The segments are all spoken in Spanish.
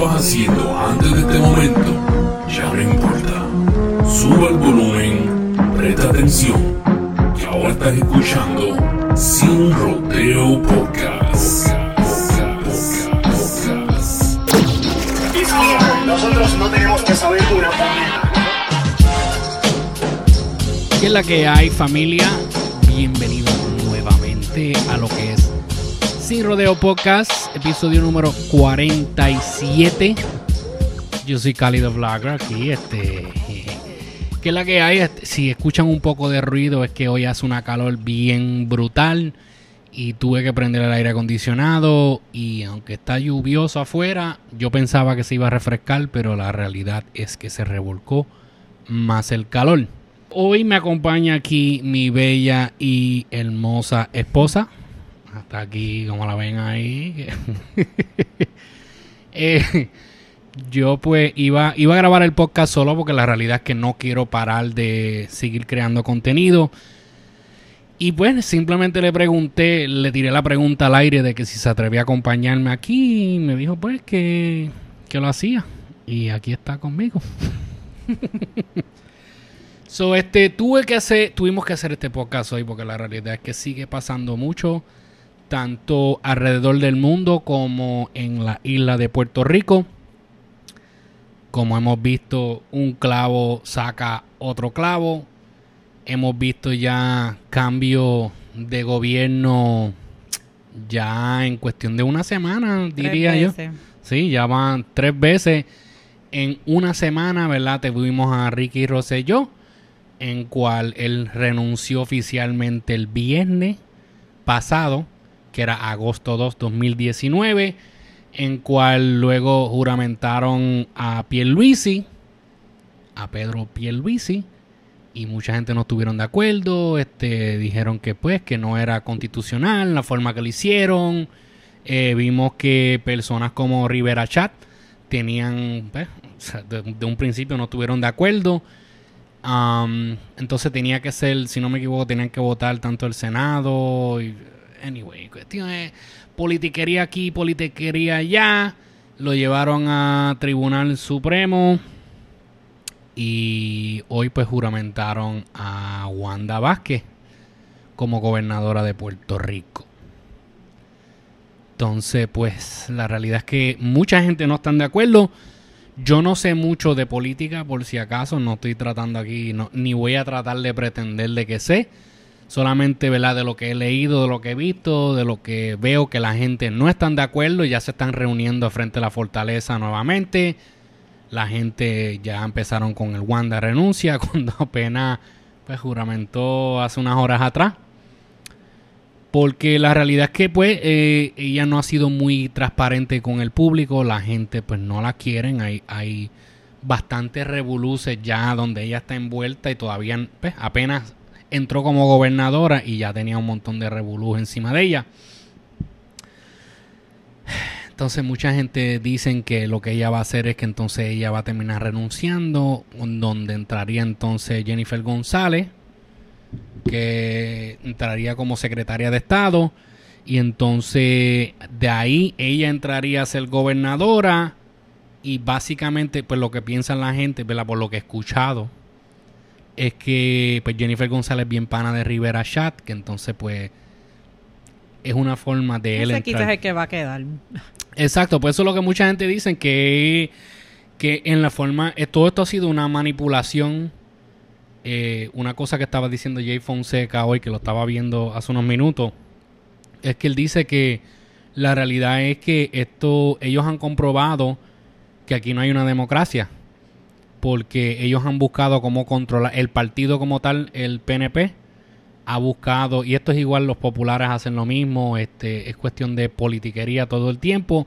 estabas haciendo antes de este momento ya no importa. Suba el volumen, presta atención, que ahora estás escuchando Sin Rodeo Podcast. Nosotros no tenemos que saber una. ¿Qué es la que hay familia? Bienvenidos nuevamente a lo que es Sin Rodeo Podcast, episodio número 47. Yo soy Cálido Vlogger aquí, este... ¿Qué es la que hay? Este, Si escuchan un poco de ruido es que hoy hace una calor bien brutal y tuve que prender el aire acondicionado y aunque está lluvioso afuera, yo pensaba que se iba a refrescar, pero la realidad es que se revolcó más el calor. Hoy me acompaña aquí mi bella y hermosa esposa. Hasta aquí, como la ven ahí. Eh, yo pues iba, iba a grabar el podcast solo porque la realidad es que no quiero parar de seguir creando contenido. Y pues simplemente le pregunté, le tiré la pregunta al aire de que si se atrevía a acompañarme aquí. Y me dijo pues que, que lo hacía. Y aquí está conmigo. So, este, tuve que hacer, tuvimos que hacer este podcast hoy porque la realidad es que sigue pasando mucho, tanto alrededor del mundo como en la isla de Puerto Rico. Como hemos visto, un clavo saca otro clavo. Hemos visto ya cambio de gobierno ya en cuestión de una semana, diría yo. veces. Sí, ya van tres veces en una semana, ¿verdad? Tuvimos a Ricky Rosselló, en cual él renunció oficialmente el viernes pasado, era agosto 2, 2019, en cual luego juramentaron a Pierluisi, a Pedro Pierluisi, y mucha gente no estuvieron de acuerdo, este, dijeron que pues que no era constitucional la forma que lo hicieron, eh, vimos que personas como Rivera Chat tenían, pues, de, un principio no estuvieron de acuerdo. Entonces tenía que ser, si no me equivoco, tenían que votar tanto el Senado. Y, anyway, cuestión de politiquería aquí, politiquería allá. Lo llevaron a Tribunal Supremo. Y hoy pues juramentaron a Wanda Vázquez como gobernadora de Puerto Rico. Entonces, pues la realidad es que mucha gente no están de acuerdo. Yo no sé mucho de política, por si acaso, no estoy tratando aquí, no- ni voy a tratar de pretender de que sé. Solamente, ¿verdad? De lo que he leído, de lo que he visto, de lo que veo que la gente no están de acuerdo, ya se están reuniendo frente a la fortaleza nuevamente. La gente ya empezaron con el Wanda renuncia, cuando apenas pues, juramentó hace unas horas atrás. Porque la realidad es que pues eh, ella no ha sido muy transparente con el público, la gente pues no la quieren, hay, hay bastantes revoluces ya donde ella está envuelta y todavía pues, apenas entró como gobernadora y ya tenía un montón de revolús encima de ella. Entonces mucha gente dicen que lo que ella va a hacer es que entonces ella va a terminar renunciando, donde entraría entonces Jennifer González, que entraría como secretaria de Estado y entonces de ahí ella entraría a ser gobernadora y básicamente pues lo que piensa la gente, ¿verdad? por lo que he escuchado, es que pues Jennifer González es bien pana de Rivera Chat, que entonces pues es una forma de él quizás entrar. es el que va a quedar. Exacto, pues eso es lo que mucha gente dice, que, que en la forma, eh, todo esto ha sido una manipulación. Eh, una cosa que estaba diciendo Jay Fonseca hoy, que lo estaba viendo hace unos minutos, es que él dice que la realidad es que esto, ellos han comprobado que aquí no hay una democracia, porque ellos han buscado cómo controlar el partido como tal, el PNP, ha buscado, y esto es igual, los populares hacen lo mismo, este, es cuestión de politiquería todo el tiempo,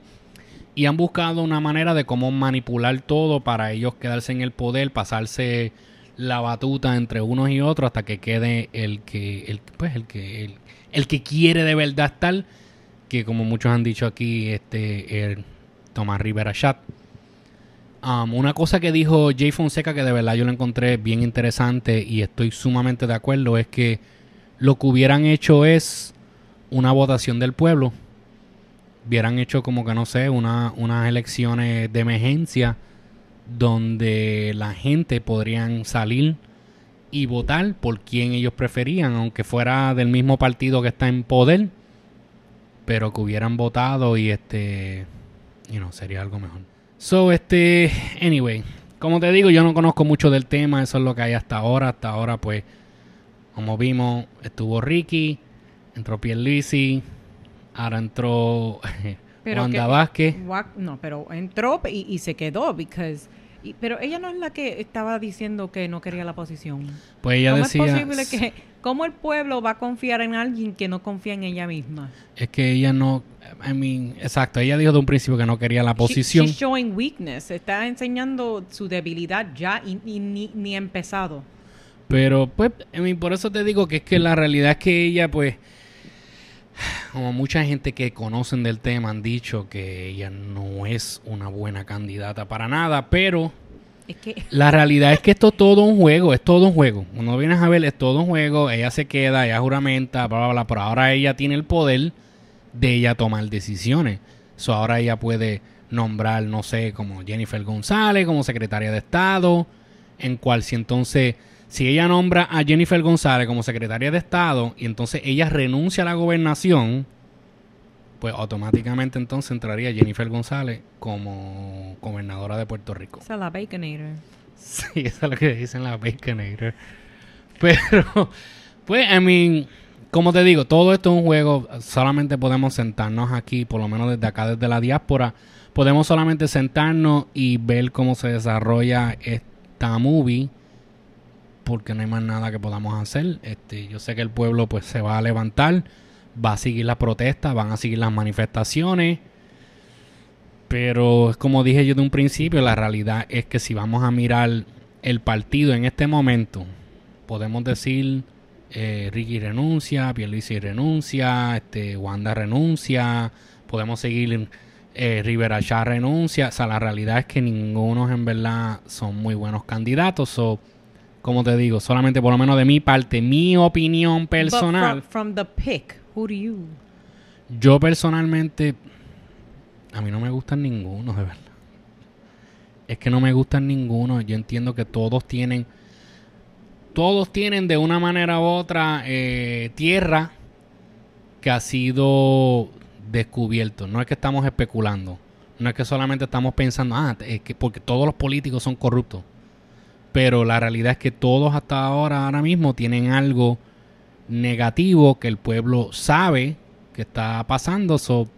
y han buscado una manera de cómo manipular todo para ellos quedarse en el poder, pasarse la batuta entre unos y otros hasta que quede el que, el, pues el que, el, que quiere de verdad estar, que como muchos han dicho aquí, este, el Tomás Rivera Chat. Um, una cosa que dijo Jay Fonseca que de verdad yo lo encontré bien interesante y estoy sumamente de acuerdo es que lo que hubieran hecho es una votación del pueblo hubieran hecho como que no sé, una, unas elecciones de emergencia donde la gente podrían salir y votar por quien ellos preferían, aunque fuera del mismo partido que está en poder, pero que hubieran votado y este, y no sería algo mejor. So, este, anyway, como te digo, yo no conozco mucho del tema, eso es lo que hay hasta ahora, hasta ahora pues, como vimos, estuvo Ricky, entró Pierluisi, ahora entró Pero Wanda que- Vázquez. No, pero entró y, y se quedó, because, y- pero ella no es la que estaba diciendo que no quería la posición. Pues ella ¿Cómo decía, es posible que, cómo el pueblo va a confiar en alguien que no confía en ella misma? es que ella no, I mean, exacto, ella dijo de un principio que no quería la She- posición. she's showing weakness, está enseñando su debilidad ya y, y ni, ni empezado. Pero pues, I mean, por eso te digo que es que la realidad es que ella, pues, como mucha gente que conocen del tema han dicho que ella no es una buena candidata para nada, pero Es que la realidad es que esto es todo un juego, es todo un juego. Cuando vienes a ver, es todo un juego, ella se queda, ella juramenta, bla, bla, bla, pero ahora ella tiene el poder de ella tomar decisiones. So, ahora ella puede nombrar, no sé, como Jennifer González, como secretaria de Estado, en cual si entonces, si ella nombra a Jennifer González como secretaria de Estado y entonces ella renuncia a la gobernación, pues automáticamente entonces entraría Jennifer González como gobernadora de Puerto Rico. esa es la Baconator. Sí, eso es lo que dicen la Baconator. Pero, pues, I mean, como te digo, todo esto es un juego. Solamente podemos sentarnos aquí, por lo menos desde acá, desde la diáspora. Podemos solamente sentarnos y ver cómo se desarrolla esta movie. Porque no hay más nada que podamos hacer. Este, yo sé que el pueblo pues se va a levantar. Va a seguir las protestas, van a seguir las manifestaciones. Pero es como dije yo de un principio, la realidad es que si vamos a mirar el partido en este momento, podemos decir eh, Ricky renuncia, Pierluisi renuncia, este, Wanda renuncia, podemos seguir eh, Rivera Chá renuncia. O sea, la realidad es que ninguno en verdad son muy buenos candidatos. So, como te digo, solamente por lo menos de mi parte, mi opinión personal. But from, from the pick, who do you? Yo personalmente, a mí no me gustan ninguno, de verdad. Es que no me gustan ninguno. Yo entiendo que todos tienen, todos tienen de una manera u otra eh, tierra que ha sido descubierto. No es que estamos especulando. No es que solamente estamos pensando, ah, es que porque todos los políticos son corruptos. Pero la realidad es que todos hasta ahora, ahora mismo, tienen algo negativo que el pueblo sabe que está pasando. So,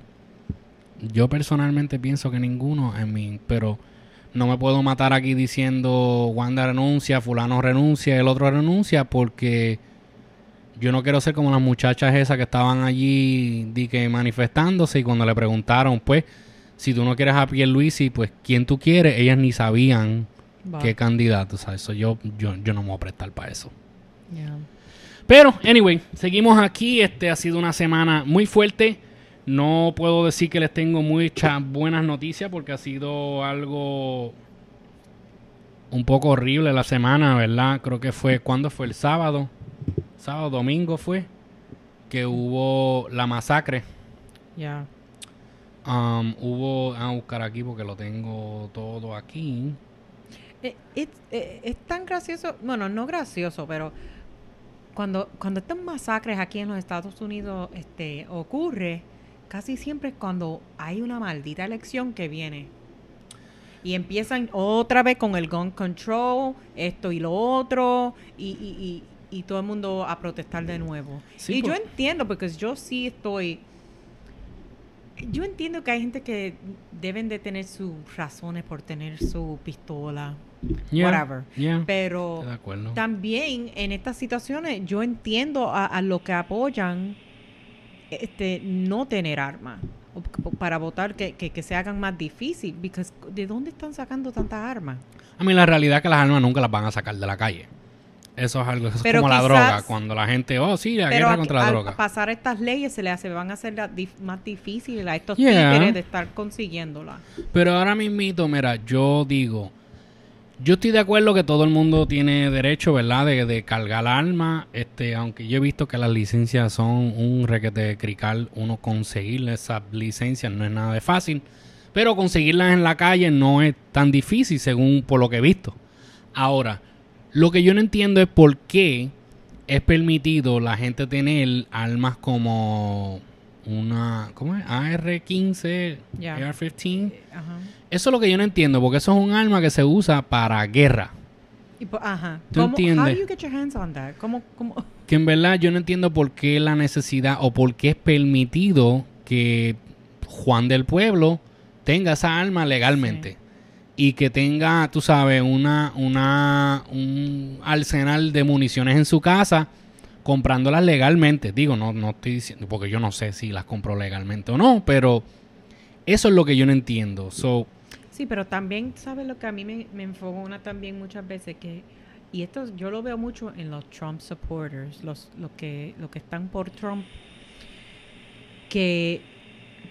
yo personalmente pienso que ninguno, I mean, pero no me puedo matar aquí diciendo Wanda renuncia, fulano renuncia, el otro renuncia, porque yo no quiero ser como las muchachas esas que estaban allí di que manifestándose y cuando le preguntaron, pues, si tú no quieres a Pierluisi, pues, ¿quién tú quieres? Ellas ni sabían Va. qué candidato, o sea, eso yo, yo, yo no me voy a prestar para eso. Yeah. Pero, anyway, seguimos aquí. Este ha sido una semana muy fuerte. No puedo decir que les tengo muchas buenas noticias porque ha sido algo un poco horrible la semana, ¿verdad? Creo que fue, ¿cuándo fue? El sábado. Sábado, domingo fue. Que hubo la masacre. Yeah. Um, hubo, a buscar aquí porque lo tengo todo aquí. Eh, eh, es tan gracioso, bueno, no gracioso, pero cuando, cuando estas masacres aquí en los Estados Unidos este, ocurre, casi siempre es cuando hay una maldita elección que viene. Y empiezan otra vez con el gun control, esto y lo otro, y, y- y- y todo el mundo a protestar de nuevo. Sí, y yo entiendo, porque yo sí estoy... Yo entiendo que hay gente que deben de tener sus razones por tener su pistola, Yeah, whatever. yeah, Pero también en estas situaciones yo entiendo a, a los que apoyan este no tener armas para votar que, que, que se hagan más difícil. Because, ¿De dónde están sacando tantas armas? A mí la realidad es que las armas nunca las van a sacar de la calle. Eso es algo, eso es Pero como la droga. Cuando la gente, oh sí, la guerra a- contra la al droga. pasar estas leyes se le hace, van a hacer la más difícil a estos Yeah. títeres de estar consiguiéndola. Pero ahora mismito, mira, yo digo, Yo estoy de acuerdo que todo el mundo tiene derecho, ¿verdad? De, de cargar arma. Este, aunque yo he visto que las licencias son un requete crical. Uno conseguir esas licencias no es nada de fácil. Pero conseguirlas en la calle no es tan difícil, según por lo que he visto. Ahora, lo que yo no entiendo es por qué es permitido la gente tener armas como una, ¿cómo es? AR-15, Ya. AR-15. Ajá. Eso es lo que yo no entiendo, porque eso es un arma que se usa para guerra. Y ajá. ¿Tú ¿Cómo- How entiendes? do you get your hands on that? ¿Cómo, cómo? Que en verdad yo no entiendo por qué la necesidad o por qué es permitido que Juan del Pueblo tenga esa arma legalmente. Y que tenga, tú sabes, una, una, un arsenal de municiones en su casa comprándolas legalmente. Digo, no, no estoy diciendo, porque yo no sé si las compró legalmente o no, pero eso es lo que yo no entiendo. So, Sí, pero también, ¿sabes lo que a mí me, me enfogona también muchas veces? que Y esto yo lo veo mucho en los Trump supporters, los, los, que, los que están por Trump, que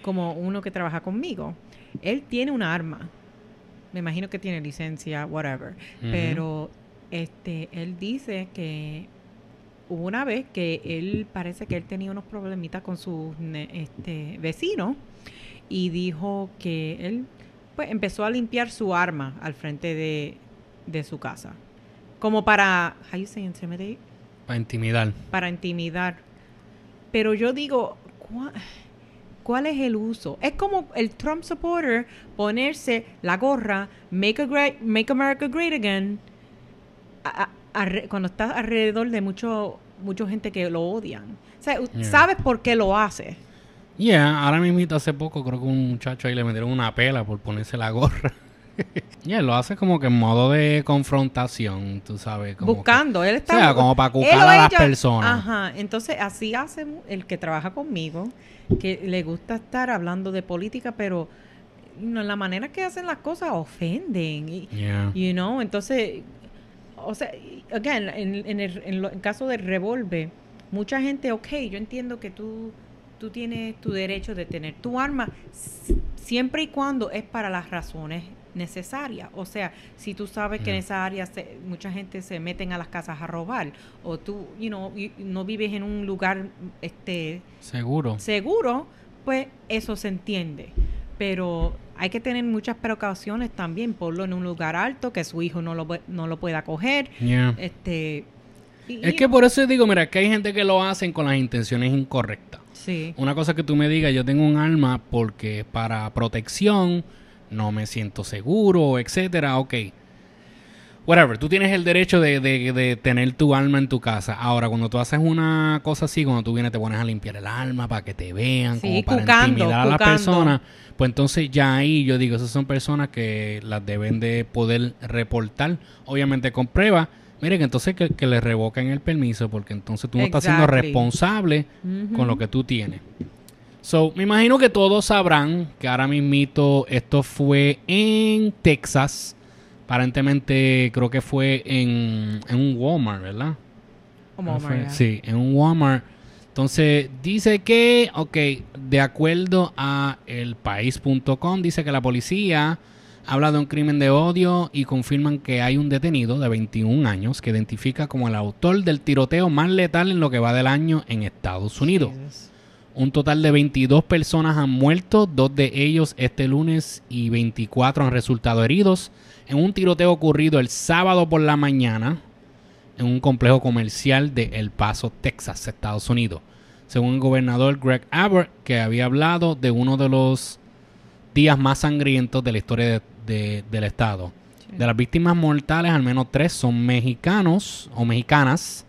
como uno que trabaja conmigo, él tiene una arma. Me imagino que tiene licencia, whatever. Pero este, él dice que hubo una vez que él parece que él tenía unos problemitas con sus este, vecinos y dijo que él pues empezó a limpiar su arma al frente de, de su casa. Como para, how you say intimidate? para intimidar. Para intimidar. Pero yo digo, ¿cuá- ¿cuál es el uso? Es como el Trump supporter ponerse la gorra, Make, a great, make America Great Again, a- a- cuando estás alrededor de mucho, mucha gente que lo odian. O sea, Yeah. ¿sabes por qué lo hace? Yeah, ahora mismo hace poco creo que un muchacho ahí le metieron una pela por ponerse la gorra. yeah, lo hace como que en modo de confrontación, tú sabes. Como que- Buscando. Él está O sea, como para cucar a las ella- personas. Ajá. Entonces, así hace el que trabaja conmigo, que le gusta estar hablando de política, pero no, la manera que hacen las cosas ofenden. Y, Yeah. You know, entonces, o sea, again, en, en el en lo- en caso del revólver, mucha gente, ok, yo entiendo que tú, tú tienes tu derecho de tener tu arma si- siempre y cuando es para las razones necesarias. O sea, si tú sabes que en esa área se- mucha gente se meten a las casas a robar, o tú, you know, y- no vives en un lugar este Seguro. seguro, pues eso se entiende. Pero hay que tener muchas precauciones también, ponlo en un lugar alto, que su hijo no lo, no lo pueda coger. Yeah. Este, y- Es que por eso digo, mira, que hay gente que lo hacen con las intenciones incorrectas. Sí, Una cosa que tú me digas, yo tengo un arma porque para protección, no me siento seguro, etcétera, ok. Whatever, tú tienes el derecho de, de- de tener tu arma en tu casa. Ahora, cuando tú haces una cosa así, cuando tú vienes te pones a limpiar el arma para que te vean, Sí, como para cucando, intimidar a las personas, pues entonces ya ahí yo digo, esas son personas que las deben de poder reportar, obviamente con pruebas. Miren, entonces que, que le revoquen el permiso, porque entonces tú no estás siendo responsable con lo que tú tienes. So, me imagino que todos sabrán que ahora mismito esto fue en Texas. Aparentemente creo que fue en, en un Walmart, ¿verdad? Sí, en un Walmart. Entonces dice que, ok, de acuerdo a elpaís.com, dice que la policía habla de un crimen de odio y confirman que hay un detenido de 21 años que identifica como el autor del tiroteo más letal en lo que va del año en Estados Unidos. Jesus. Un total de 22 personas han muerto, dos de ellos este lunes y 24 han resultado heridos en un tiroteo ocurrido el sábado por la mañana en un complejo comercial de El Paso, Texas, Estados Unidos. Según el gobernador Greg Abbott, que había hablado de uno de los días más sangrientos de la historia de- de- del estado. Sí. De las víctimas mortales, al menos tres son mexicanos o mexicanas,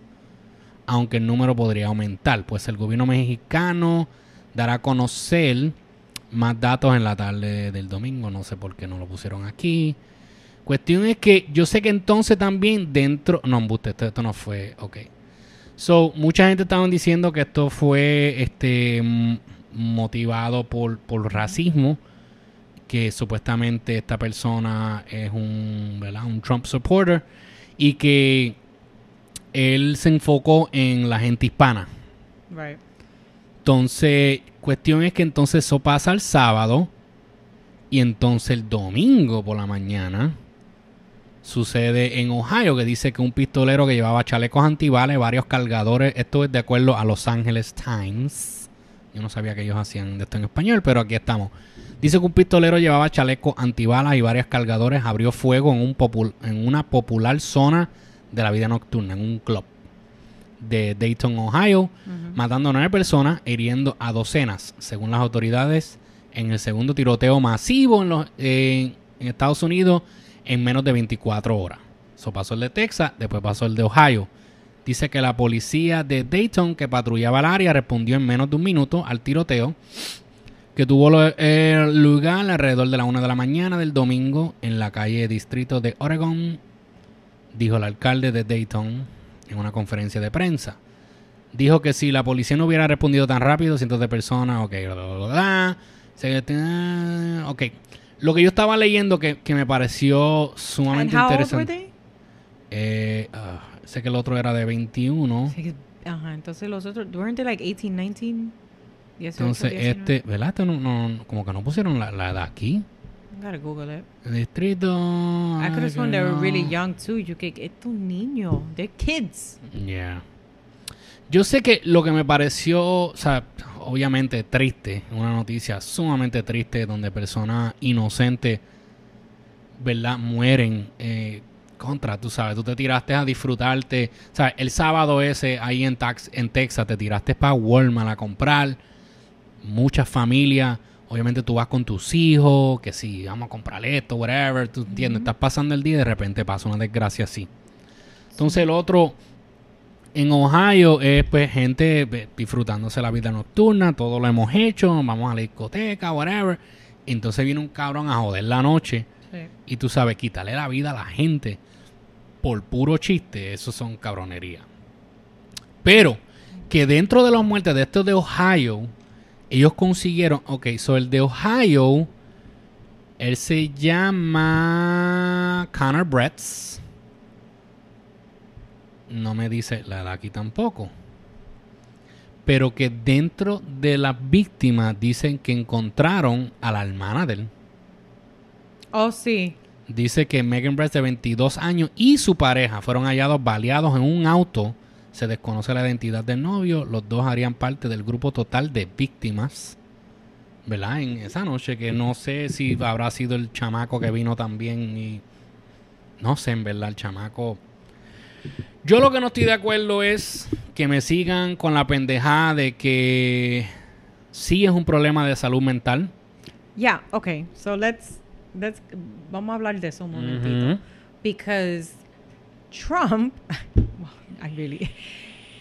aunque el número podría aumentar, pues el gobierno mexicano dará a conocer más datos en la tarde del domingo, no sé por qué no lo pusieron aquí. Cuestión es que yo sé que entonces también dentro, no, embuste, esto, esto no fue, ok. So, mucha gente estaban diciendo que esto fue este motivado por, por racismo, que supuestamente esta persona es un, ¿verdad? un Trump supporter y que él se enfocó en la gente hispana. Right. Entonces, cuestión es que entonces eso pasa el sábado y entonces el domingo por la mañana sucede en Ohio, que dice que un pistolero que llevaba chalecos antibales, varios cargadores, esto es de acuerdo a Los Angeles Times. Yo no sabía que ellos hacían de esto en español, pero aquí estamos. Dice que un pistolero llevaba chalecos antibalas y varios cargadores, abrió fuego en, un popul- en una popular zona de la vida nocturna, en un club de Dayton, Ohio, matando a nueve personas, hiriendo a docenas, según las autoridades, en el segundo tiroteo masivo en, los, en Estados Unidos en menos de 24 horas. Eso pasó el de Texas, después pasó el de Ohio. Dice que la policía de Dayton, que patrullaba el área, respondió en menos de un minuto al tiroteo que tuvo lugar alrededor de la 1 de la mañana del domingo en la calle Distrito de Oregon, dijo el alcalde de Dayton en una conferencia de prensa. Dijo que si la policía no hubiera respondido tan rápido, cientos de personas, ok, bla, bla, bla, bla, se- ah, ok. Lo que yo estaba leyendo que, que me pareció sumamente interesante. Eh, ah, sé que el otro era de 21. Sí, que- Ajá, entonces los otros, weren't they like 18, 19? 18, Entonces, 19? este, ¿verdad? Este no, no- como que no pusieron la, la edad aquí. Gotta Google it. El distrito. I could have sworn they were really young too. You que estos niños, they're kids. Yeah. Yo sé que lo que me pareció, o sea, obviamente triste, una noticia sumamente triste donde personas inocentes, ¿verdad? Mueren eh, contra, tú sabes, tú te tiraste a disfrutarte, o sea, el sábado ese ahí en, Tax, en Texas te tiraste para Walmart a comprar, muchas familias, obviamente tú vas con tus hijos, que sí, vamos a comprar esto, whatever, tú entiendes, estás pasando el día y de repente pasa una desgracia así. Entonces el otro, en Ohio, es pues gente ve, disfrutándose la vida nocturna, todo lo hemos hecho, vamos a la discoteca, whatever. Entonces viene un cabrón a joder la noche Sí. y tú sabes, quitarle la vida a la gente por puro chiste, eso son cabronerías. Pero que dentro de las muertes de estos de Ohio, ellos consiguieron, ok, so el de Ohio, él se llama Connor Bretz. No me dice la edad aquí tampoco. Pero que dentro de las víctimas dicen que encontraron a la hermana de él. Oh, sí. Dice que Megan Brett de 22 años y su pareja fueron hallados baleados en un auto. Se desconoce la identidad del novio. Los dos harían parte del grupo total de víctimas. ¿Verdad? En esa noche que no sé si habrá sido el chamaco que vino también y... No sé, en verdad, el chamaco... Yo lo que no estoy de acuerdo es que me sigan con la pendejada de que sí es un problema de salud mental. Yeah, okay. So let's, let's, vamos a hablar de eso un momentito. Ujú. Because Trump, I really,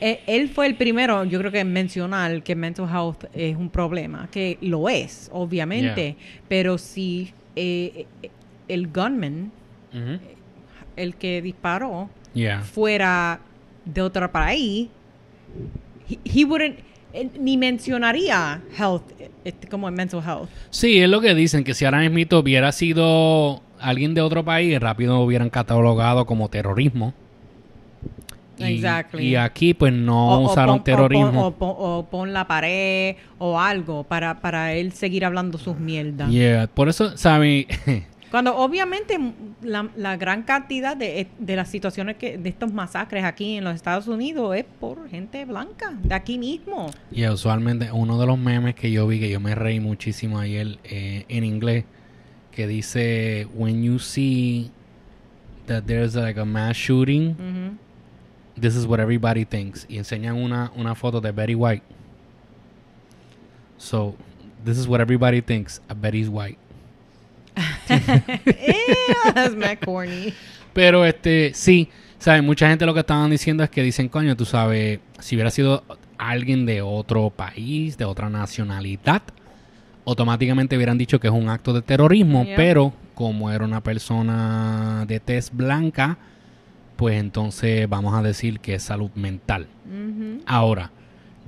eh, él fue el primero, yo creo que en mencionar que mental health es un problema, que lo es, obviamente, pero si eh, eh, el gunman, Ujú. el que disparó, Yeah. fuera de otro país, he, he wouldn't, eh, ni mencionaría health, eh, este, como mental health. Sí, es lo que dicen, que si ahora mismo hubiera sido alguien de otro país, rápido lo hubieran catalogado como terrorismo. Y, Exactly. y aquí pues no O- o usaron pon- o terrorismo. pon- O, pon, o pon la pared o algo para, para él seguir hablando sus mierdas. Yeah, por eso, ¿sabe? Cuando obviamente la, la gran cantidad de, de las situaciones que de estos masacres aquí en los Estados Unidos es por gente blanca, de aquí mismo. y usualmente uno de los memes que yo vi, que yo me reí muchísimo ayer eh, en inglés, que dice, when you see that there's like a mass shooting, Ujú. This is what everybody thinks. Y enseñan una, una foto de Betty White. So, this is what everybody thinks. A Betty's white. Ew, that's mad corny. Pero este, sí, ¿sabes? Mucha gente lo que estaban diciendo es que dicen, coño, tú sabes, si hubiera sido alguien de otro país, de otra nacionalidad, automáticamente hubieran dicho que es un acto de terrorismo, Yeah. pero como era una persona de tez blanca, pues entonces vamos a decir que es salud mental. Ahora,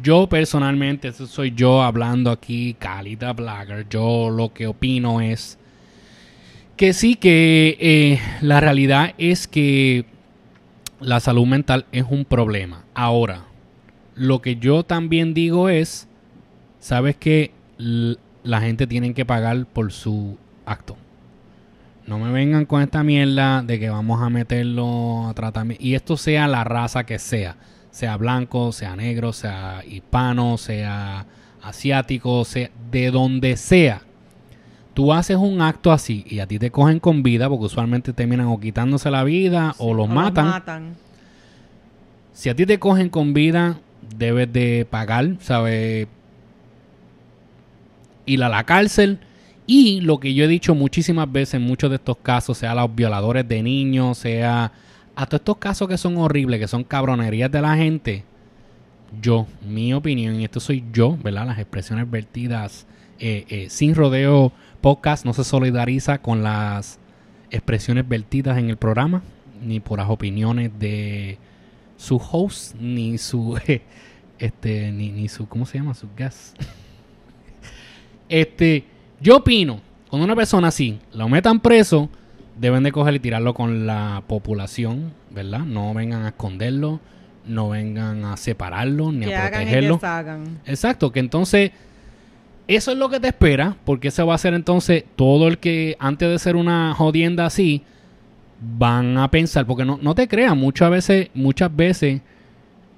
yo personalmente, eso soy yo hablando aquí, Calita Blagger, yo lo que opino es que sí, que eh, la realidad es que la salud mental es un problema. Ahora, lo que yo también digo es, sabes que la gente tiene que pagar por su acto. No me vengan con esta mierda de que vamos a meterlo a tratamiento. Y esto sea la raza que sea. Sea blanco, sea negro, sea hispano, sea asiático, sea de donde sea. Tú haces un acto así y a ti te cogen con vida porque usualmente terminan o quitándose la vida o los O matan. Si a ti te cogen con vida, debes de pagar, ¿sabes? Ir a la cárcel. Y lo que yo he dicho muchísimas veces en muchos de estos casos, sea los violadores de niños, sea a todos estos casos que son horribles, que son cabronerías de la gente, yo, mi opinión, y esto soy yo, ¿verdad? Las expresiones vertidas eh, eh, sin rodeo podcast no se solidariza con las expresiones vertidas en el programa, ni por las opiniones de su host, ni su, este, ni, ni su, ¿cómo se llama? Su guest. Este, yo opino, cuando una persona así lo metan preso, deben de coger y tirarlo con la población, ¿verdad? No vengan a esconderlo, no vengan a separarlo, ni Que a hagan y protegerlo. Exacto, que entonces eso es lo que te espera, porque ese va a ser entonces todo el que antes de ser una jodienda así van a pensar, porque no, no te creas, muchas veces, muchas veces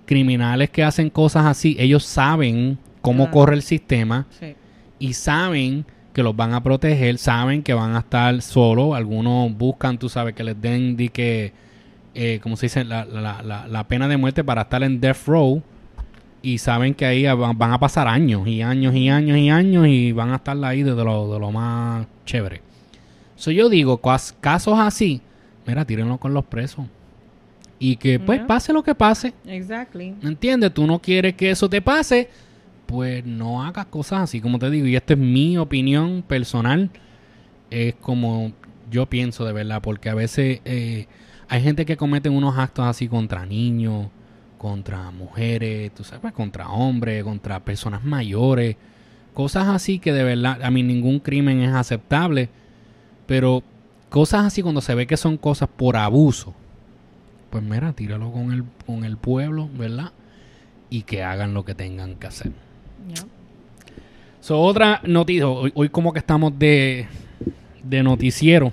criminales que hacen cosas así, ellos saben cómo Claro. corre el sistema Sí. y saben que los van a proteger, saben que van a estar solos, algunos buscan, tú sabes, que les den di que, eh, como se dice, la, la- la- la pena de muerte para estar en death row y saben que ahí van, a pasar años y años y años y años y van a estar ahí de lo, de lo más chévere. So yo digo, cas- casos así, mira, tírenlo con los presos. Y que pues pase lo que pase, Exactly. ¿Me entiendes? Tú no quieres que eso te pase, pues no hagas cosas así, como te digo. Y esta es mi opinión personal. Es como yo pienso de verdad, porque a veces eh, hay gente que comete unos actos así contra niños, contra mujeres, tú sabes, contra hombres, contra personas mayores. Cosas así que de verdad, a mí ningún crimen es aceptable. Pero cosas así cuando se ve que son cosas por abuso pues mira, tíralo con el, con el pueblo, ¿verdad? Y que hagan lo que tengan que hacer. Yeah. So, otra noticia, hoy, hoy como que estamos de, de noticiero.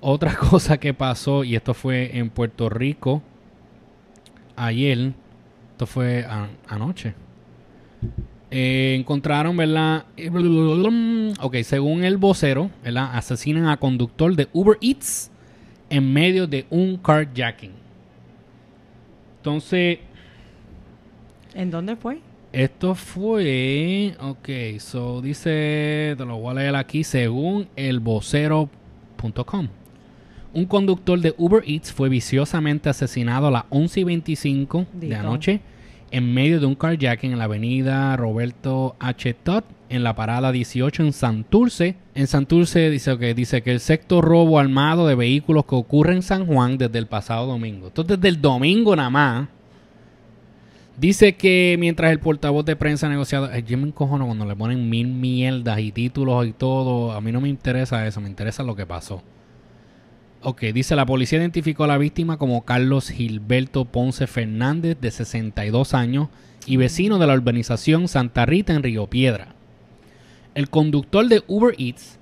Otra cosa que pasó, y esto fue en Puerto Rico ayer, esto fue a- anoche. Eh, encontraron, ¿verdad? Ok, según el vocero, ¿verdad? Asesinan a conductor de Uber Eats en medio de un carjacking. Entonces, ¿En dónde fue? Esto fue. Ok, so dice. Te lo voy a leer aquí. Según el vocero.com. Un conductor de Uber Eats fue viciosamente asesinado a las 11 y 25 de anoche en medio de un carjacking en la avenida Roberto H. Todd en la parada 18 en Santurce. En Santurce dice que dice que el sexto robo armado de vehículos que ocurre en San Juan desde el pasado domingo. Entonces desde el domingo nada más. Dice que mientras el portavoz de prensa negociado, Ay, yo me encojono cuando le ponen mil mierdas y títulos y todo. A mí no me interesa eso, me interesa lo que pasó. Ok, dice la policía identificó a la víctima como Carlos Gilberto Ponce Fernández, de 62 años, y vecino de la urbanización Santa Rita en Río Piedra. El conductor de Uber Eats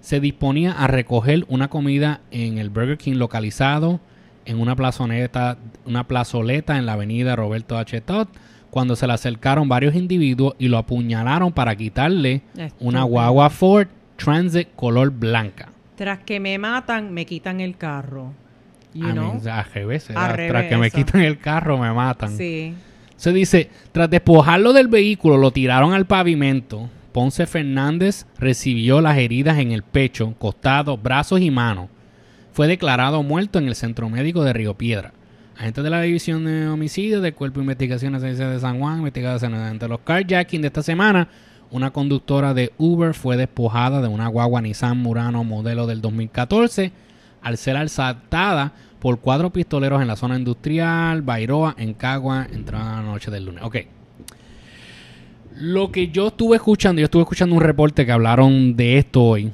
se disponía a recoger una comida en el Burger King localizado en una plazoleta, una plazoleta en la avenida Roberto H. Todd cuando se le acercaron varios individuos y lo apuñalaron para quitarle una guagua Ford Transit color blanca. Tras que me matan, me quitan el carro. You A know? mí, al revés, tras revés, que me eso. quitan el carro me matan. Sí. Se dice, tras despojarlo del vehículo, lo tiraron al pavimento. Ponce Fernández recibió las heridas en el pecho, costado, brazos y manos. Fue declarado muerto en el centro médico de Río Piedra. Agentes de la División de Homicidios del Cuerpo de Investigaciones de San Juan investigaron entre los carjacking de esta semana. Una conductora de Uber fue despojada de una guagua Nissan Murano modelo del 2014 al ser asaltada por cuatro pistoleros en la zona industrial, Bairoa, en Cagua, entrada la noche del lunes. Ok. Lo que yo estuve escuchando, yo estuve escuchando un reporte que hablaron de esto hoy.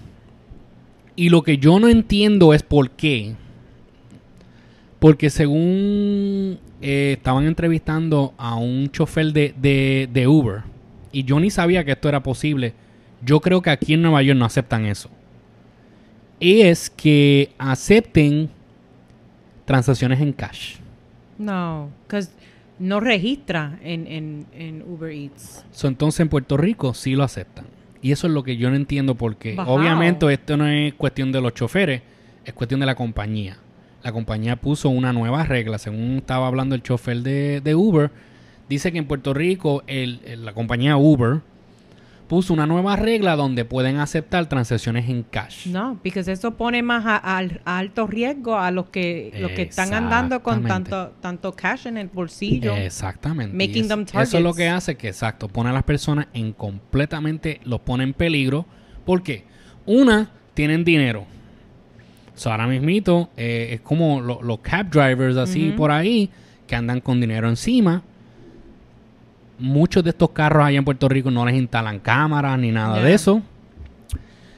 Y lo que yo no entiendo es por qué. Porque según eh, estaban entrevistando a un chofer de, de, de Uber, y yo ni sabía que esto era posible, yo creo que aquí en Nueva York no aceptan eso. es que acepten transacciones en cash. No, because no registra en, en, en Uber Eats. So, entonces en Puerto Rico sí lo aceptan. Y eso es lo que yo no entiendo porque Bajao. obviamente esto no es cuestión de los choferes, es cuestión de la compañía. La compañía puso una nueva regla, según estaba hablando el chofer de, de Uber, dice que en Puerto Rico el- el- la compañía Uber puso una nueva regla donde pueden aceptar transacciones en cash. No, porque eso pone más a, al- a alto riesgo a los que los que están andando con tanto tanto cash en el bolsillo. Exactamente. Making es- them Eso es lo targets. que hace que, exacto, pone a las personas en completamente, los pone en peligro. ¿Por qué? Una, tienen dinero. So, ahora mismito, eh, es como lo- los cab drivers así por ahí, que andan con dinero encima. Muchos de estos carros allá en Puerto Rico no les instalan cámaras ni nada de eso.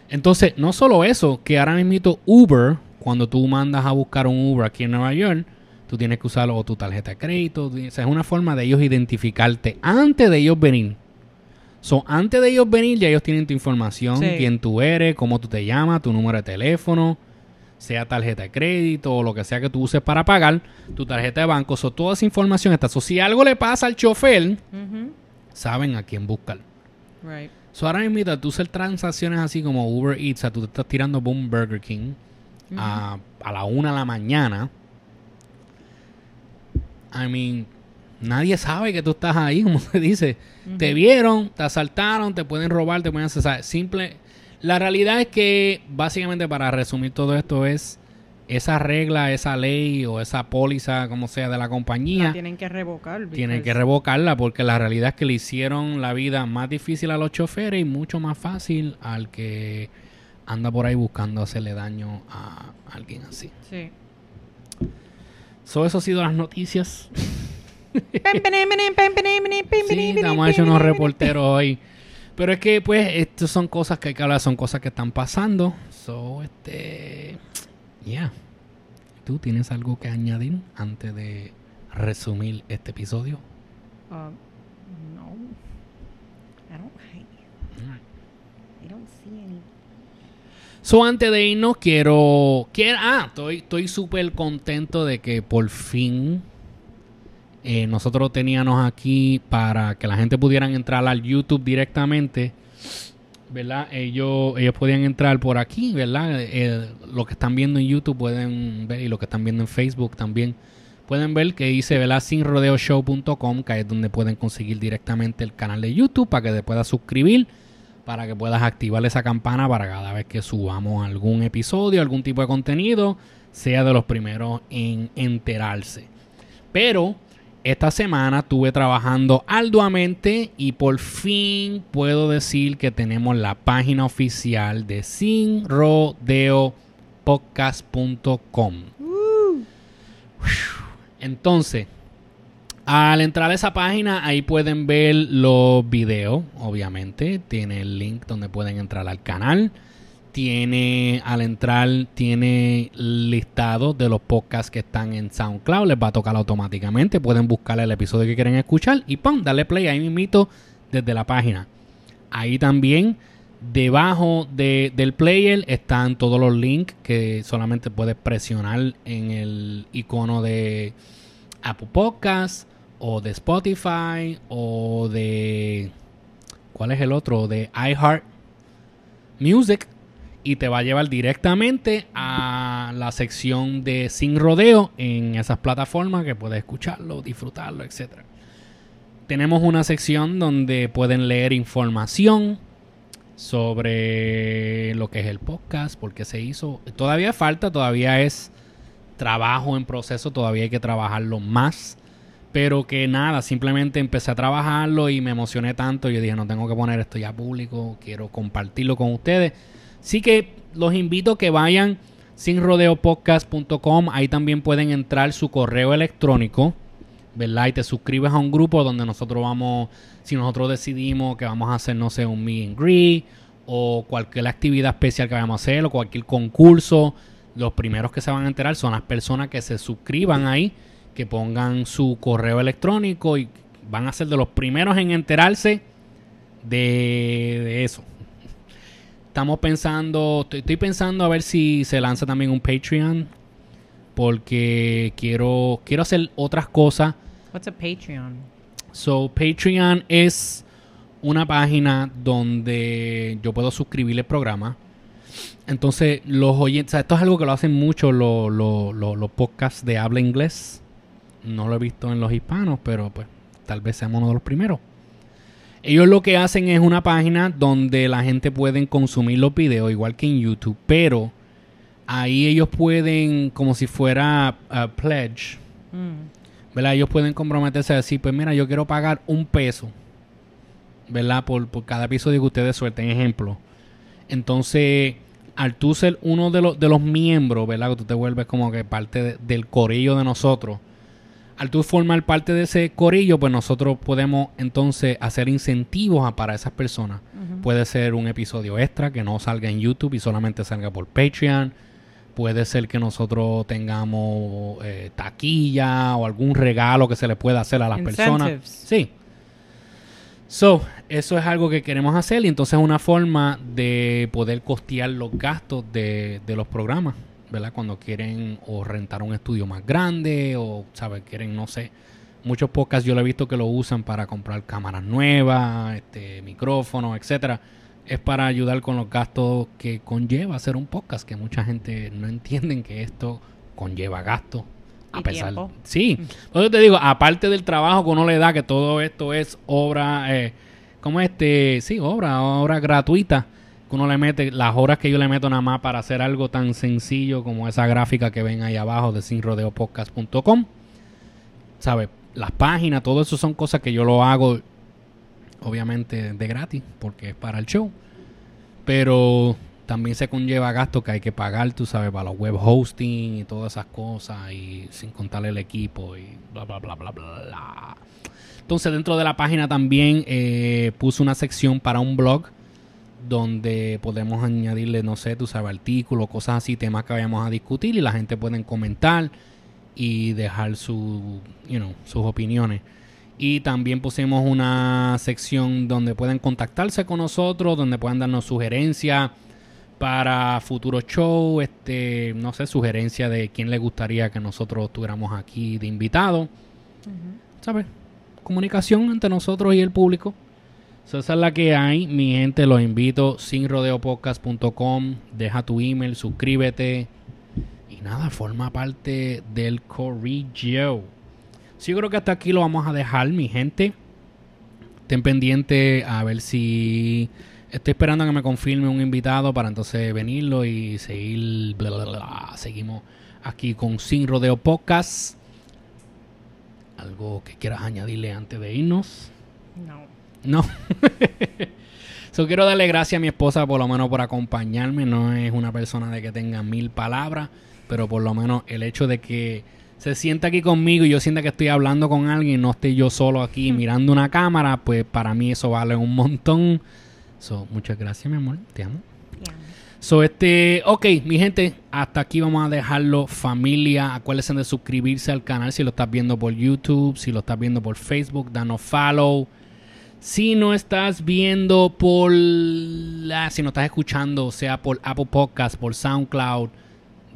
Entonces, no solo eso, que ahora mismito Uber, cuando tú mandas a buscar un Uber aquí en Nueva York, tú tienes que usar o tu tarjeta de crédito. o sea, es una forma de ellos identificarte antes de ellos venir. So, antes de ellos venir, ya ellos tienen tu información, Sí. quién tú eres, cómo tú te llamas, tu número de teléfono, sea tarjeta de crédito o lo que sea que tú uses para pagar, tu tarjeta de banco. So, toda esa información está. So, si algo le pasa al chofer, saben a quién buscar. Right. So, ahora mismo, tú hacer transacciones así como Uber Eats, o sea, tú te estás tirando por un Burger King a, a la una de la mañana. I mean, nadie sabe que tú estás ahí, como se dice. Te vieron, te asaltaron, te pueden robar, te pueden sea, Simple. La realidad es que, básicamente, para resumir todo esto, es esa regla, esa ley o esa póliza, como sea, de la compañía La tienen que revocar. tienen que revocarla porque la realidad es que le hicieron la vida más difícil a los choferes y mucho más fácil al que anda por ahí buscando hacerle daño a alguien así. Sí. So, eso ha sido las noticias. sí, Sí, estamos hecho unos reporteros hoy. Pero es que, pues, estas son cosas que hay que hablar, son cosas que están pasando. So, este. Ya. ¿Tú tienes algo que añadir antes de resumir este episodio? Um, no. I don't, I, I don't see any. So, antes de irnos, quiero. quiero ah, estoy estoy súper contento de que por fin eh, nosotros teníamos aquí para que la gente pudieran entrar al YouTube directamente. ¿Verdad? Ellos, ellos podían entrar por aquí, ¿verdad? Eh, lo que están viendo en YouTube pueden ver y lo que están viendo en Facebook también. Pueden ver que dice, ¿verdad? Sinrodeoshow.com, que es donde pueden conseguir directamente el canal de YouTube para que te puedas suscribir para que puedas activar esa campana para cada vez que subamos algún episodio, algún tipo de contenido, sea de los primeros en enterarse. Pero esta semana estuve trabajando arduamente y por fin puedo decir que tenemos la página oficial de sinrodeopodcast.com. Entonces, al entrar a esa página, ahí pueden ver los videos, obviamente. Tiene el link donde pueden entrar al canal. Tiene, al entrar, tiene listado de los podcasts que están en SoundCloud. Les va a tocar automáticamente. Pueden buscar el episodio que quieren escuchar y ¡pum! Darle play ahí mismito desde la página. Ahí también, debajo de- del player, están todos los links que solamente puedes presionar en el icono de Apple Podcasts o de Spotify o de ¿cuál es el otro? de iHeart Music y te va a llevar directamente a la sección de Sin Rodeo en esas plataformas que puedes escucharlo, disfrutarlo, etcétera. Tenemos una sección donde pueden leer información sobre lo que es el podcast, por qué se hizo. Todavía falta, todavía es trabajo en proceso, todavía hay que trabajarlo más. Pero que nada, simplemente empecé a trabajarlo y me emocioné tanto. Yo dije, no tengo que poner esto ya público, quiero compartirlo con ustedes. Así que los invito a que vayan sinrodeopodcast.com. Ahí también pueden entrar su correo electrónico, ¿verdad? Y te suscribes a un grupo donde nosotros vamos, si nosotros decidimos que vamos a hacer, no sé, un meet and greet o cualquier actividad especial que vayamos a hacer o cualquier concurso, los primeros que se van a enterar son las personas que se suscriban ahí, que pongan su correo electrónico y van a ser de los primeros en enterarse de eso. Estamos pensando, estoy, estoy pensando a ver si se lanza también un Patreon. Porque quiero, quiero hacer otras cosas. What's a Patreon? So, Patreon es una página donde yo puedo suscribir el programa. Entonces, los oyentes, o sea, esto es algo que lo hacen mucho los, los- los- los podcasts de habla inglés. No lo he visto en los hispanos, pero pues tal vez seamos uno de los primeros. Ellos lo que hacen es una página donde la gente puede consumir los videos, igual que en YouTube, pero ahí ellos pueden, como si fuera uh, pledge, Mm. ¿verdad? Ellos pueden comprometerse a decir, pues mira, yo quiero pagar un peso, ¿verdad? Por, por cada episodio que ustedes suelten, ejemplo. Entonces, al tú ser uno de los, de los miembros, ¿verdad? Que tú te vuelves como que parte de- del corillo de nosotros. Al tú formar parte de ese corillo, pues nosotros podemos entonces hacer incentivos a- para esas personas. Puede ser un episodio extra que no salga en YouTube y solamente salga por Patreon. Puede ser que nosotros tengamos eh, taquilla o algún regalo que se le pueda hacer a las personas. Incentives. Sí. So, eso es algo que queremos hacer y entonces es una forma de poder costear los gastos de, de los programas, ¿verdad? Cuando quieren o rentar un estudio más grande o, ¿sabes? Quieren, no sé. Muchos podcasts yo lo he visto que lo usan para comprar cámaras nuevas, este, micrófonos, etcétera. Es para ayudar con los gastos que conlleva hacer un podcast, que mucha gente no entienden que esto conlleva gastos. A pesar, tiempo. sí, por eso te digo, aparte del trabajo que uno le da, que todo esto es obra, eh, como este, sí, obra, obra gratuita, que uno le mete, las horas que yo le meto nada más para hacer algo tan sencillo como esa gráfica que ven ahí abajo de sinrodeopodcast.com, ¿sabes? Las páginas, todo eso son cosas que yo lo hago, obviamente, de gratis, porque es para el show, pero también se conlleva gastos que hay que pagar, tú sabes, para los web hosting y todas esas cosas, y sin contar el equipo y bla, bla, bla, bla, bla. Entonces, dentro de la página también eh, puse una sección para un blog donde podemos añadirle, no sé, tú sabes, artículos, cosas así, temas que vayamos a discutir y la gente puede comentar y dejar su, you know, sus opiniones. Y también pusimos una sección donde pueden contactarse con nosotros, donde puedan darnos sugerencias para futuros shows, este, no sé, sugerencias de quién le gustaría que nosotros tuviéramos aquí de invitado. ¿Sabes? Comunicación entre nosotros y el público. So, esa es la que hay. Mi gente, los invito. Sinrodeopodcast.com. Deja tu email, suscríbete. Y nada, forma parte del Corrillo. Sí, yo creo que hasta aquí lo vamos a dejar, mi gente. Estén pendientes a ver si. Estoy esperando a que me confirme un invitado para entonces venirlo y seguir. bla, bla. Seguimos aquí con Sin Rodeo Podcast. ¿Algo que quieras añadirle antes de irnos? No. No. so, quiero darle gracias a mi esposa por lo menos por acompañarme. No es una persona de que tenga mil palabras, pero por lo menos el hecho de que se sienta aquí conmigo y yo sienta que estoy hablando con alguien, no estoy yo solo aquí mirando una cámara, pues para mí eso vale un montón. So, muchas gracias, mi amor. Te amo. So, este, ok, mi gente, hasta aquí vamos a dejarlo. Familia, acuérdense de suscribirse al canal si lo estás viendo por YouTube, si lo estás viendo por Facebook, danos follow. Si no estás viendo por la, si no estás escuchando, sea por Apple Podcast, por SoundCloud,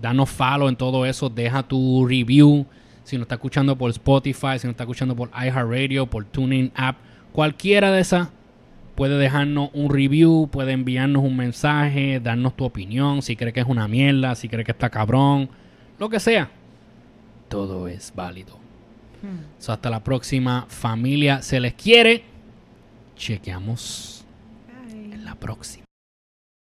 danos follow en todo eso, deja tu review. Si no estás escuchando por Spotify, si no estás escuchando por iHeartRadio, por TuneIn App, cualquiera de esas puede dejarnos un review, puede enviarnos un mensaje, darnos tu opinión, si crees que es una mierda, si crees que está cabrón, lo que sea. Todo es válido. So, hasta la próxima familia, se les quiere. Chequeamos en la próxima.